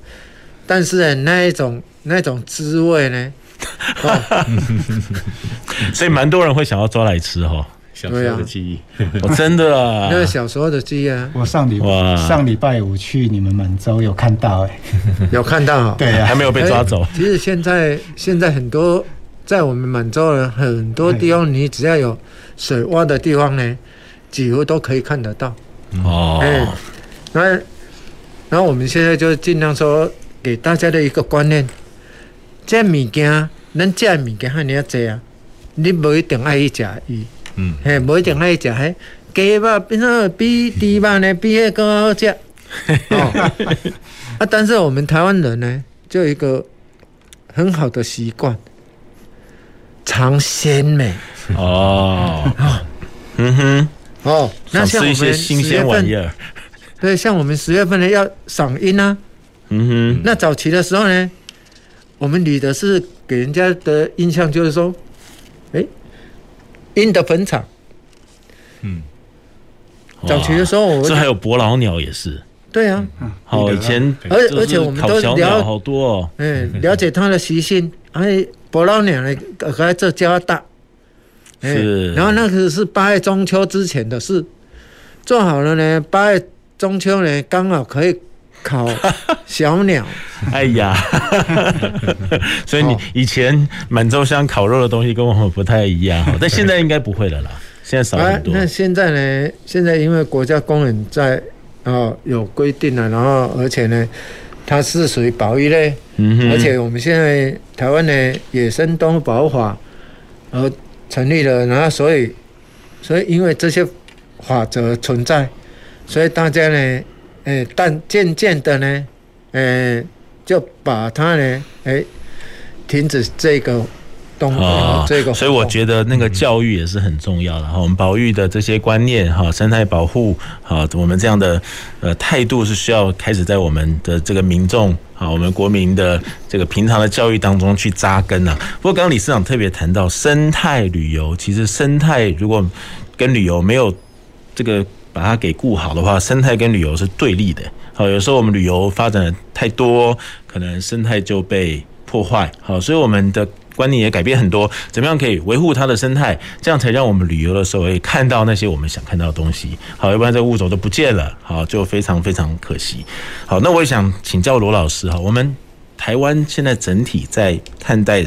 但是呢，那一种那一种滋味呢？所以蛮多人会想要抓来吃哈，小时候的记忆，我真的啊，那个小时候的记忆啊，我上礼上礼拜五去你们满洲有看到哎，有看到，对啊，还没有被抓走。其实现在现在很多在我们满洲人很多地方，你只要有水洼的地方呢，几乎都可以看得到。哦，哎，那然后我们现在就尽量说给大家的一个观念。这物件，咱食物件还你要济啊？你无一定爱去食伊，嗯，嘿，不一定爱去食嘿。鸡肉变成比猪肉呢，比迄个好食。哦，啊，但是我们台湾人呢，就有一个很好的习惯，尝鲜美。哦，嗯哼，哦，那像我们十月份，对，像我们十月份呢要赏樱啊，嗯哼，那早期的时候呢。我们女的是给人家的印象就是说，哎，鹰的坟场，嗯，早期的时候我，这还有伯劳鸟也是，对啊，好以前，而而且我们都了好多哦，嗯，了解它的习性，哎，伯伯劳鸟呢，还在加大。是，然后那个是八月中秋之前的事，做好了呢，八月中秋呢刚好可以烤 小鸟。哎呀，所以你以前满洲乡烤肉的东西跟我们不太一样，但现在应该不会了啦，现在少很多。啊、那现在呢？现在因为国家公园在啊有规定了，然后而且呢，它是属于保育类，嗯，而且我们现在台湾的野生动物保护法而。成立了，然后所以，所以因为这些法则存在，所以大家呢，诶，但渐渐的呢，诶，就把它呢，诶，停止这个动这个。所以我觉得那个教育也是很重要的哈，我们保育的这些观念哈，生态保护哈，我们这样的呃态度是需要开始在我们的这个民众。啊，我们国民的这个平常的教育当中去扎根啊。不过刚刚李市长特别谈到生态旅游，其实生态如果跟旅游没有这个把它给顾好的话，生态跟旅游是对立的。好，有时候我们旅游发展的太多，可能生态就被破坏。好，所以我们的。观念也改变很多，怎么样可以维护它的生态？这样才让我们旅游的时候可以看到那些我们想看到的东西。好，要不然这物种都不见了，好，就非常非常可惜。好，那我也想请教罗老师哈，我们台湾现在整体在看待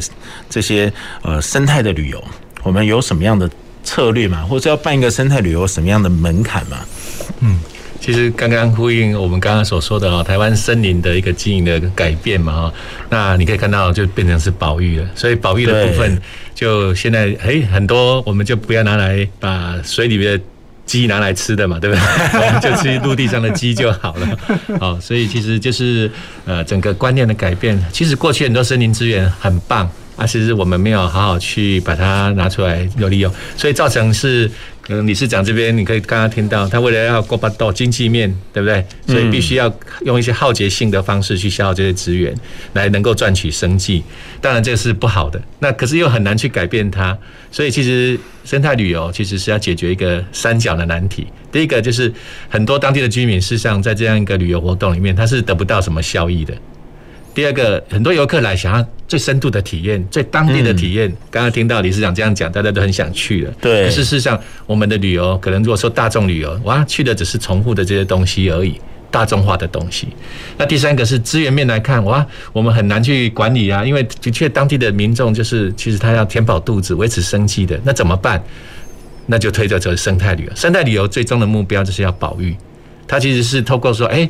这些呃生态的旅游，我们有什么样的策略嘛？或者要办一个生态旅游，什么样的门槛嘛？嗯。其实刚刚呼应我们刚刚所说的啊，台湾森林的一个经营的改变嘛哈，那你可以看到就变成是保育了，所以保育的部分就现在诶很多我们就不要拿来把水里面的鸡拿来吃的嘛，对不对？我们就吃陆地上的鸡就好了。好，所以其实就是呃整个观念的改变。其实过去很多森林资源很棒，啊，其实我们没有好好去把它拿出来有利用，所以造成是。嗯，理事长这边你可以刚刚听到，他为了要过巴到经济面对不对？所以必须要用一些浩劫性的方式去消耗这些资源，来能够赚取生计。当然这是不好的，那可是又很难去改变它。所以其实生态旅游其实是要解决一个三角的难题。第一个就是很多当地的居民事实上在这样一个旅游活动里面，他是得不到什么效益的。第二个，很多游客来想要最深度的体验、最当地的体验。刚刚听到理事长这样讲，大家都很想去了。对，可是事实上，我们的旅游可能如果说大众旅游，哇，去的只是重复的这些东西而已，大众化的东西。那第三个是资源面来看，哇，我们很难去管理啊，因为的确当地的民众就是其实他要填饱肚子、维持生计的，那怎么办？那就推着这个生态旅游。生态旅游最终的目标就是要保育，它其实是透过说，哎，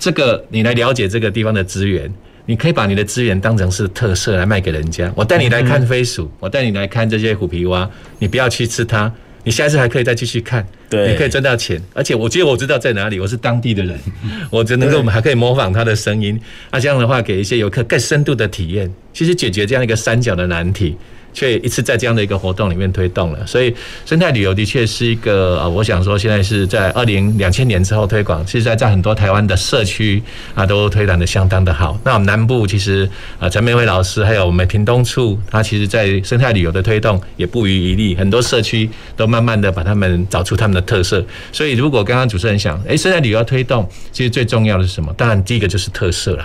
这个你来了解这个地方的资源。你可以把你的资源当成是特色来卖给人家。我带你来看飞鼠，我带你来看这些虎皮蛙，你不要去吃它，你下次还可以再继续看，对，你可以赚到钱。而且我觉得我知道在哪里，我是当地的人，我只能够我们还可以模仿它的声音。那这样的话，给一些游客更深度的体验，其实解决这样一个三角的难题。却一次在这样的一个活动里面推动了，所以生态旅游的确是一个呃，我想说现在是在二零两千年之后推广，其实在在很多台湾的社区啊都推广的相当的好。那我们南部其实啊陈明惠老师还有我们屏东处，他其实在生态旅游的推动也不遗余力，很多社区都慢慢的把他们找出他们的特色。所以如果刚刚主持人想，诶，生态旅游推动，其实最重要的是什么？当然第一个就是特色了。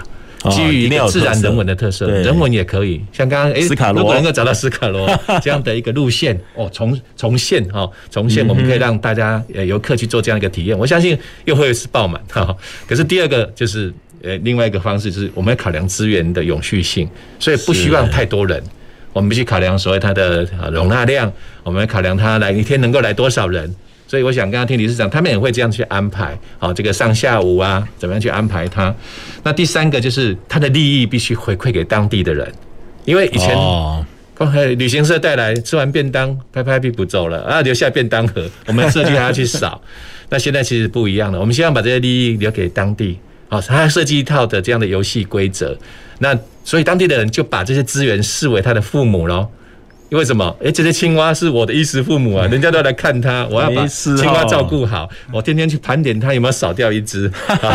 基于一个自然人文的特色，人文也可以，像刚刚诶，如果能够找到斯卡罗 这样的一个路线哦，重重现哈，重现，我们可以让大家呃游客去做这样一个体验，我相信又会是爆满哈。可是第二个就是呃另外一个方式，就是我们要考量资源的永续性，所以不希望太多人，我们必须考量所谓它的容纳量，我们要考量它来一天能够来多少人。所以我想刚刚听理事长，他们也会这样去安排，好，这个上下午啊，怎么样去安排它？那第三个就是它的利益必须回馈给当地的人，因为以前刚才旅行社带来吃完便当，拍拍屁股走了啊，留下便当盒，我们设计还要去扫。那现在其实不一样了，我们希望把这些利益留给当地，好，他要设计一套的这样的游戏规则。那所以当地的人就把这些资源视为他的父母喽。为什么？哎，这些青蛙是我的衣食父母啊！人家都要来看它，我要把青蛙照顾好。我天天去盘点它有没有少掉一只，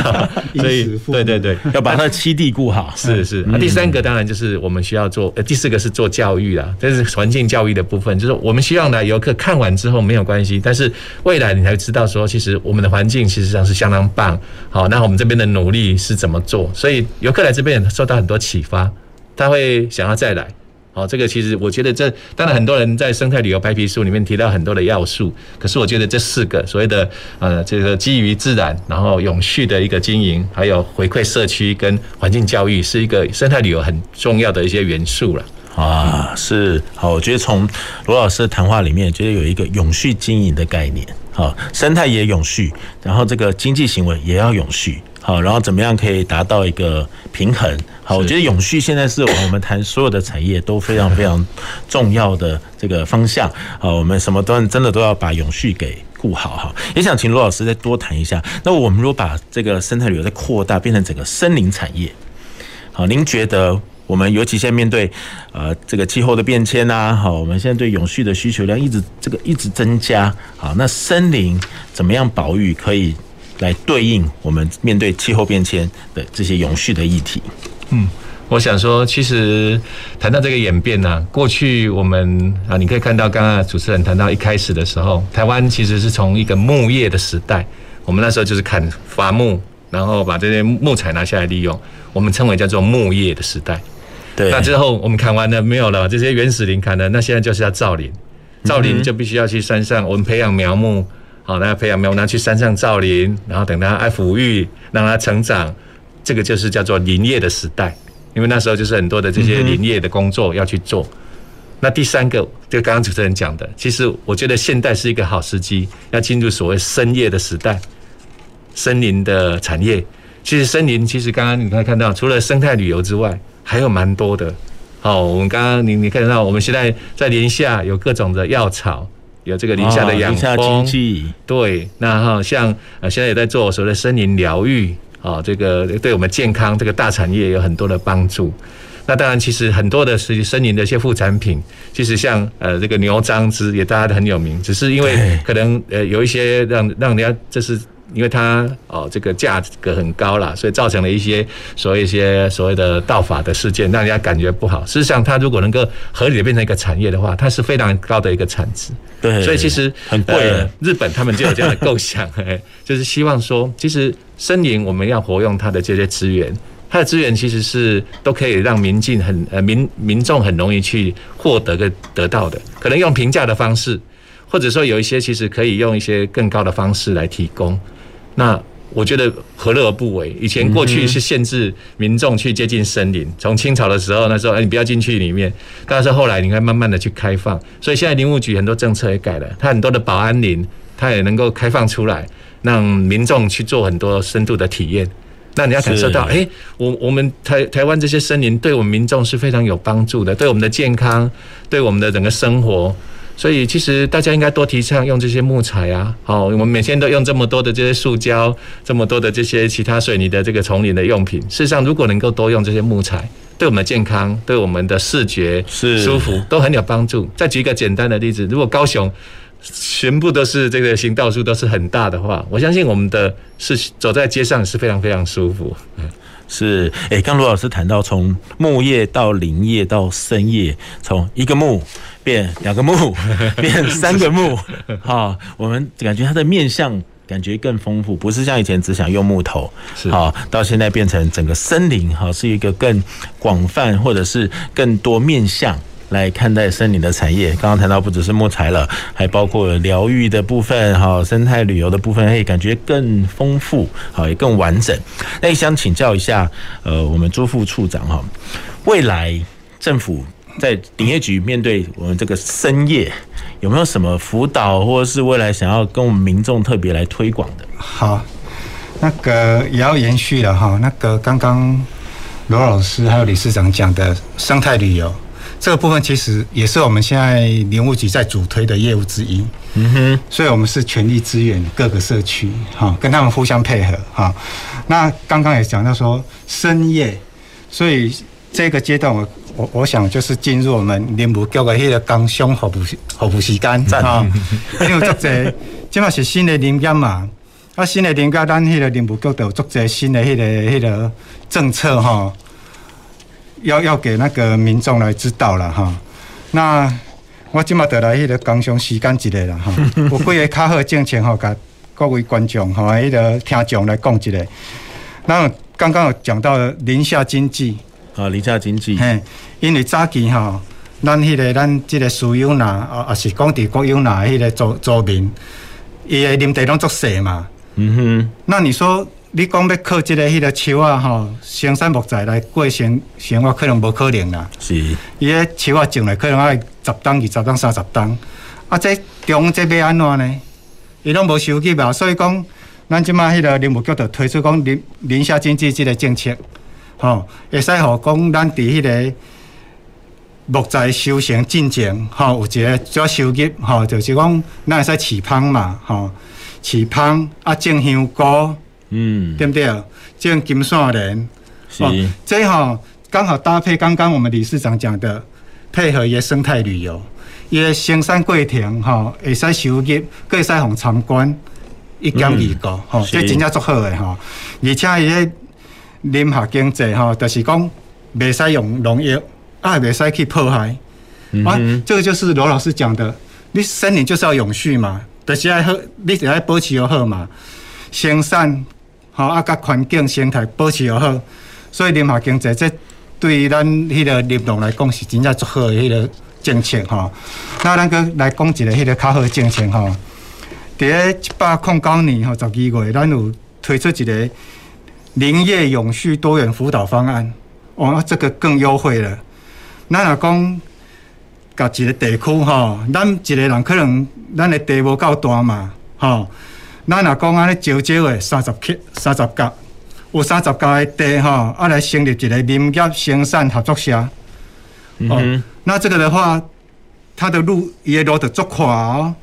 所以对对对，要把它的栖地顾好。是 是。那第三个当然就是我们需要做，呃，第四个是做教育啦，这是环境教育的部分。就是我们希望呢，游客看完之后没有关系，但是未来你才知道说，其实我们的环境其实上是相当棒。好，那我们这边的努力是怎么做？所以游客来这边受到很多启发，他会想要再来。哦，这个其实我觉得这当然很多人在生态旅游白皮书里面提到很多的要素，可是我觉得这四个所谓的呃这个基于自然，然后永续的一个经营，还有回馈社区跟环境教育，是一个生态旅游很重要的一些元素了。啊，是好，我觉得从罗老师的谈话里面，觉得有一个永续经营的概念。好，生态也永续，然后这个经济行为也要永续。好，然后怎么样可以达到一个平衡？好，我觉得永续现在是我们谈所有的产业都非常非常重要的这个方向。好，我们什么都真的都要把永续给顾好哈。也想请罗老师再多谈一下。那我们如果把这个生态旅游再扩大，变成整个森林产业，好，您觉得？我们尤其现在面对，呃，这个气候的变迁呐，好，我们现在对永续的需求量一直这个一直增加，好，那森林怎么样保育可以来对应我们面对气候变迁的这些永续的议题？嗯，我想说，其实谈到这个演变呢，过去我们啊，你可以看到刚刚主持人谈到一开始的时候，台湾其实是从一个木业的时代，我们那时候就是砍伐木，然后把这些木材拿下来利用，我们称为叫做木业的时代。对，那之后我们砍完了没有了，这些原始林砍了，那现在就是要造林，造林就必须要去山上，我们培养苗木，好，那培养苗木，那去山上造林，然后等它爱抚育，让它成长，这个就是叫做林业的时代，因为那时候就是很多的这些林业的工作要去做。那第三个，就刚刚主持人讲的，其实我觉得现代是一个好时机，要进入所谓深业的时代，森林的产业。其实森林，其实刚刚你可以看到，除了生态旅游之外，还有蛮多的，好，我们刚刚你你看到，我们现在在林下有各种的药草，有这个林下的养蜂，对，那哈像呃现在也在做所谓的森林疗愈，啊，这个对我们健康这个大产业有很多的帮助。那当然，其实很多的是森林的一些副产品，其实像呃这个牛樟芝也大家都很有名，只是因为可能呃有一些让让人家这是。因为它哦，这个价格很高啦，所以造成了一些所谓一些所谓的盗法的事件，让人家感觉不好。事实上，它如果能够合理的变成一个产业的话，它是非常高的一个产值。对，所以其实很贵。呃，日本他们就有这样的构想，就是希望说，其实森林我们要活用它的这些资源，它的资源其实是都可以让民进很呃民民众很容易去获得个得到的，可能用平价的方式，或者说有一些其实可以用一些更高的方式来提供。那我觉得何乐而不为？以前过去是限制民众去接近森林，从清朝的时候，那时候哎，你不要进去里面。但是后来你看，慢慢的去开放，所以现在林务局很多政策也改了，它很多的保安林，它也能够开放出来，让民众去做很多深度的体验。那你要感受到，哎，我我们台台湾这些森林对我们民众是非常有帮助的，对我们的健康，对我们的整个生活。所以其实大家应该多提倡用这些木材啊，好，我们每天都用这么多的这些塑胶，这么多的这些其他水泥的这个丛林的用品。事实上，如果能够多用这些木材，对我们的健康、对我们的视觉是舒服都很有帮助。再举一个简单的例子，如果高雄全部都是这个行道树都是很大的话，我相信我们的是走在街上是非常非常舒服。嗯。是，哎，刚罗老师谈到从木业到林业到森业，从一个木变两个木，变三个木，好，我们感觉它的面向感觉更丰富，不是像以前只想用木头，好，到现在变成整个森林，哈，是一个更广泛或者是更多面向。来看待森林的产业，刚刚谈到不只是木材了，还包括疗愈的部分，哈，生态旅游的部分，哎，感觉更丰富，好，也更完整。那也想请教一下，呃，我们朱副处长哈，未来政府在林业局面对我们这个森业，有没有什么辅导，或者是未来想要跟我们民众特别来推广的？好，那个也要延续了哈，那个刚刚罗老师还有理事长讲的生态旅游。这个部分其实也是我们现在林务局在主推的业务之一，嗯哼，所以我们是全力支援各个社区，哈，跟他们互相配合，哈。那刚刚也讲到说深夜，所以这个阶段我我我想就是进入我们林务局的那个工商服务服务时间，哈，因为这个这嘛是新的林业嘛，啊，新的林业咱那个林务局都有做这新的那个那个政策，哈。要要给那个民众来知道了哈，那我今嘛得来迄个工商时间一个了哈，有几个较好政策吼，甲各位观众吼，迄个听众来讲一个。那刚刚有讲到林下经济，啊，林下经济，嘿，因为早期吼，咱迄个咱即个私有呐，啊也是讲伫国有呐，迄个租租民，伊的林地拢足细嘛。嗯哼。那你说你讲要靠即个迄个树啊吼，生产木材来过生生活，可能无可能啦。是。伊个树啊种来可能爱十吨、二十吨、三十吨。啊，这中这要安怎呢？伊拢无收入啊，所以讲，咱即卖迄个林务局就推出讲林林下经济即个政策，吼，会使互讲咱伫迄个。木材收成进前，吼有一个主要收入，吼就是讲咱会使饲芳嘛，吼饲芳啊种香菇，嗯，对不对？像金线莲，是，哦、这吼刚好搭配刚刚我们理事长讲的，配合一个生态旅游，一个生产过程，吼会使收入，佫会使互参观一检二个，吼、嗯，这真正足好诶，吼，而且伊个林下经济，吼，就是讲袂使用农药。啊，袂使去破坏，嗯、啊，这个就是罗老师讲的，你森林就是要永续嘛，就是爱好，你得爱保持要好嘛，生产，好啊，甲环境生态保持又好，所以林下经济这对于咱迄个林农来讲是真正足好的迄个政策吼。那咱搁来讲一个迄个较好诶政策吼，伫个一百零九年吼十二月，咱有推出一个林业永续多元辅导方案，哦，这个更优惠了。咱若讲，甲一个地区吼，咱一个人可能咱的地无够大嘛，吼。咱若讲安尼少少的三十克、三十甲，有三十甲的地吼，啊来成立一个林业生产合作社。嗯哼。那这个的话，它的路伊的路得足宽哦。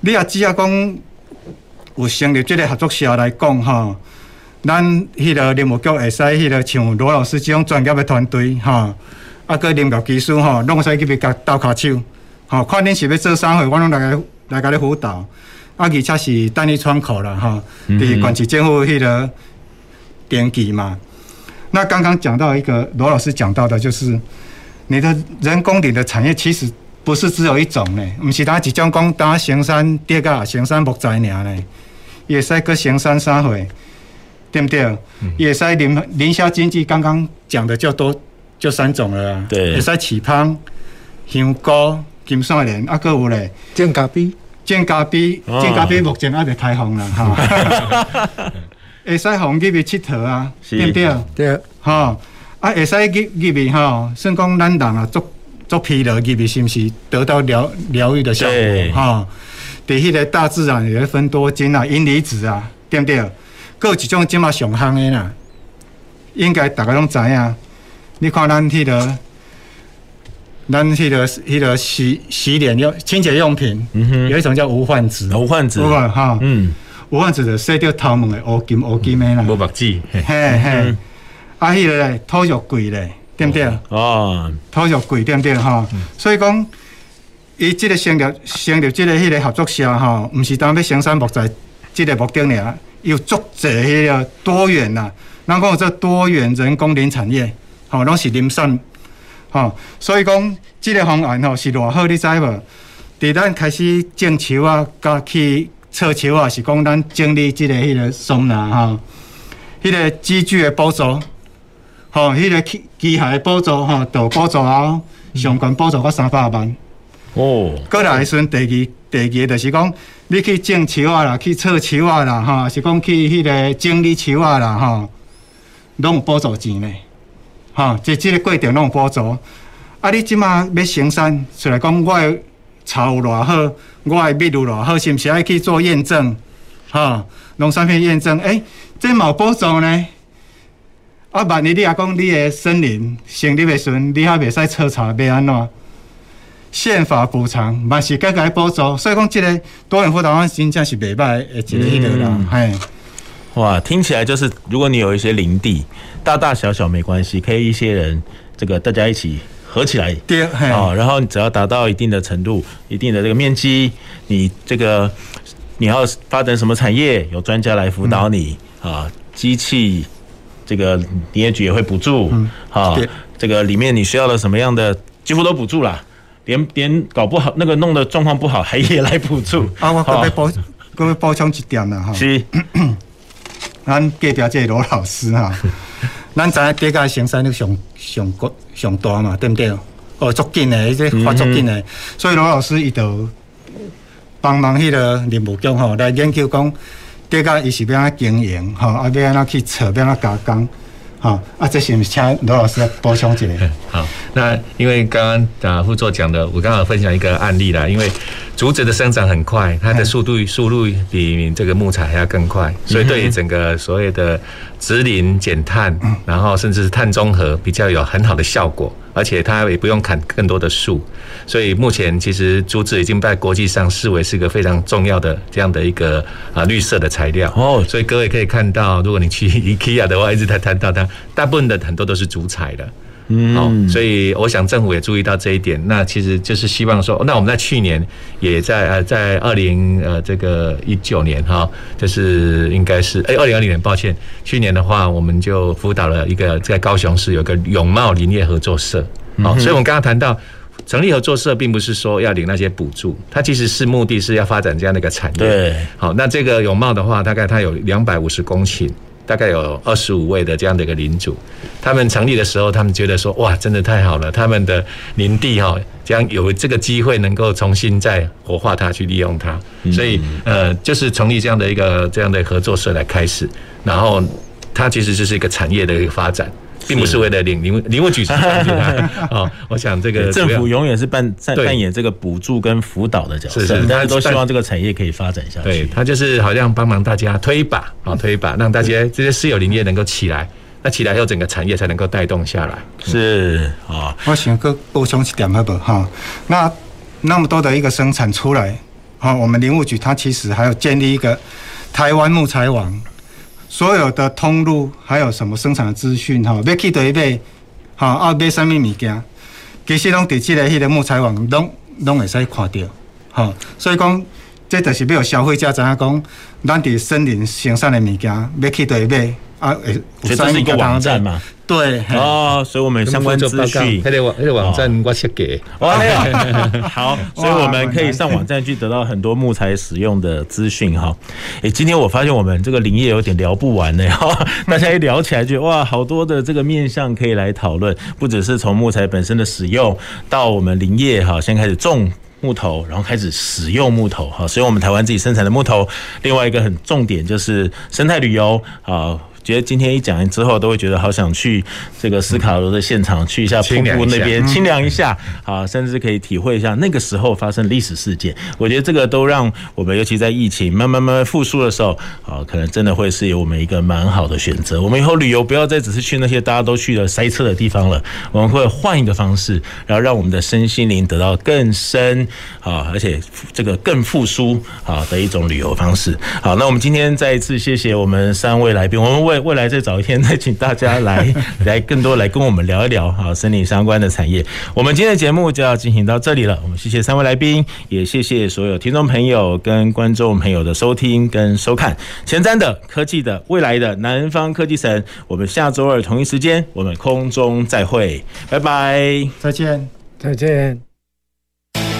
你也只要讲有成立这个合作社来讲吼，咱迄个林务局会使迄个像罗老师这种专业的团队吼。啊，个林业技术吼，拢会使去别甲斗骹手，吼，看恁是要做啥货，我拢来个来甲你辅导。啊，而且是单一窗口了哈，伫县市政府迄个登记嘛。那刚刚讲到一个罗老师讲到的，就是你的人工林的产业其实不是只有一种呢，毋是单一种讲单生产竹啊，生产木材尔呢，也使个生产啥货，对不对？也使林林下经济刚刚讲的就多。就三种了，对，会使起芳、香菇、金线莲，啊，阁有咧，种咖啡，种咖啡，正咖啡，目前还未开放啦，哈。会使红入去佚佗啊，对不对？对，哈，啊，会使入入去哈，算讲咱人啊，足足疲劳入去，是毋是得到疗疗愈的效果？哈，伫，迄个大自然也会分多精啊，阴离子啊，对不对？阁有一种即嘛上夯的啦，应该大家拢知影。你看咱迄个，咱迄个迄个洗洗脸用清洁用品，嗯哼，有一种叫无患子，无患子，无哈，嗯，无患子的洗掉头毛的乌金乌金的啦，无目子，嘿。嘿，啊，迄个嘞，土肉贵嘞，对不对？哦，土肉贵对不对？哈，所以讲，伊即个成立成立即个迄个合作社哈，毋是单要生产木材，即个目的尔，有足侪迄个多元呐，咱讲有这多元人工林产业。吼，拢是林产，吼，所以讲，即个方案吼是偌好，你知无？伫咱开始种树啊，甲去测树啊，是讲咱整理即个迄个松林吼，迄个机具的补助，吼，迄个机机械的补助，吼，都补助啊，上悬补助到三百万。哦。过来时阵，第二第二个就是讲，你去种树啊啦，去测树啊啦，哈，是讲去迄个整理树啊啦，哈，拢有补助钱呢。哈，即即个过程拢有补助。啊，你即马要生产出来讲，我的草有偌好，我的蜜有偌好，是毋是爱去做验证？哈，农产品验证，诶、欸，这嘛有补助呢？啊，万一你也讲你的森林成立的时阵，你还袂使彻查，要安怎？宪法补偿嘛是该该补助，所以讲即个多元辅导方真正是袂歹诶，一个迄个啦，嘿、嗯。哇，听起来就是，如果你有一些林地，大大小小没关系，可以一些人，这个大家一起合起来，对，啊，然后你只要达到一定的程度，一定的这个面积，你这个你要发展什么产业，有专家来辅导你，啊，机器，这个林业局也会补助，啊，这个里面你需要的什么样的，几乎都补助了，连连搞不好那个弄的状况不好，还也来补助。啊，我可以补，可以补充一点了哈。是。咱隔壁这罗老师哈，咱知影竹仔生产力上上高上大嘛，对不对？哦，学足紧的，这发足紧的，所以罗老师伊就帮忙迄个林务局吼来研究讲，这个伊是要安怎经营吼，啊要安怎去找，要安怎加工。好啊，这是请罗老师来补充一下。好，那因为刚刚啊副座讲的，我刚好分享一个案例啦。因为竹子的生长很快，它的速度速度比这个木材还要更快，所以对于整个所谓的植林减碳，然后甚至是碳中和比较有很好的效果。而且它也不用砍更多的树，所以目前其实竹子已经在国际上视为是一个非常重要的这样的一个啊绿色的材料哦。所以各位可以看到，如果你去 IKEA 的话，一直在谈到它，大部分的很多都是竹材的。嗯，好，所以我想政府也注意到这一点。那其实就是希望说，那我们在去年也在呃在二零呃这个一九年哈，就是应该是哎二零二零年，抱歉，去年的话我们就辅导了一个在高雄市有个永茂林业合作社。好，所以我们刚刚谈到成立合作社，并不是说要领那些补助，它其实是目的是要发展这样的一个产业。对，好，那这个永茂的话，大概它有两百五十公顷。大概有二十五位的这样的一个领主，他们成立的时候，他们觉得说，哇，真的太好了，他们的林地哈，将有这个机会能够重新再活化它，去利用它，所以呃，就是成立这样的一个这样的合作社来开始，然后它其实就是一个产业的一个发展。并不是为了领林林务局是 哦，我想这个政府永远是扮扮演这个补助跟辅导的角色，是是，大家都希望这个产业可以发展下去。对，他就是好像帮忙大家推一把啊，推一把，让大家这些私有林业能够起来，那起来后整个产业才能够带动下来。是啊，我想个补充一点好不哈？那那么多的一个生产出来，哈，我们林务局它其实还要建立一个台湾木材网。所有的通路还有什么生产的资讯哈，要去对买，哈啊买什么物件，其实拢伫即个迄个木材网拢拢会使看到，哈，所以讲这就是要消费者知影讲，咱伫森林生产的物件要去对买啊，这是一个网站嘛。对哦，所以我们相关资讯，那个网那个网站我设计。好，所以我们可以上网站去得到很多木材使用的资讯哈。诶，今天我发现我们这个林业有点聊不完呢哈，大家一聊起来就哇，好多的这个面向可以来讨论，不只是从木材本身的使用，到我们林业哈，先开始种木头，然后开始使用木头哈，所以我们台湾自己生产的木头，另外一个很重点就是生态旅游啊。觉得今天一讲完之后，都会觉得好想去这个斯卡罗的现场，去一下瀑布那边清凉一下，啊，甚至可以体会一下那个时候发生历史事件。我觉得这个都让我们，尤其在疫情慢慢慢慢复苏的时候，啊，可能真的会是有我们一个蛮好的选择。我们以后旅游不要再只是去那些大家都去的塞车的地方了，我们会换一个方式，然后让我们的身心灵得到更深啊，而且这个更复苏啊的一种旅游方式。好，那我们今天再一次谢谢我们三位来宾，我们为未来再找一天再请大家来 来更多来跟我们聊一聊哈森林相关的产业。我们今天的节目就要进行到这里了。我们谢谢三位来宾，也谢谢所有听众朋友跟观众朋友的收听跟收看。前瞻的科技的未来的南方科技城，我们下周二同一时间我们空中再会，拜拜，再见，再见。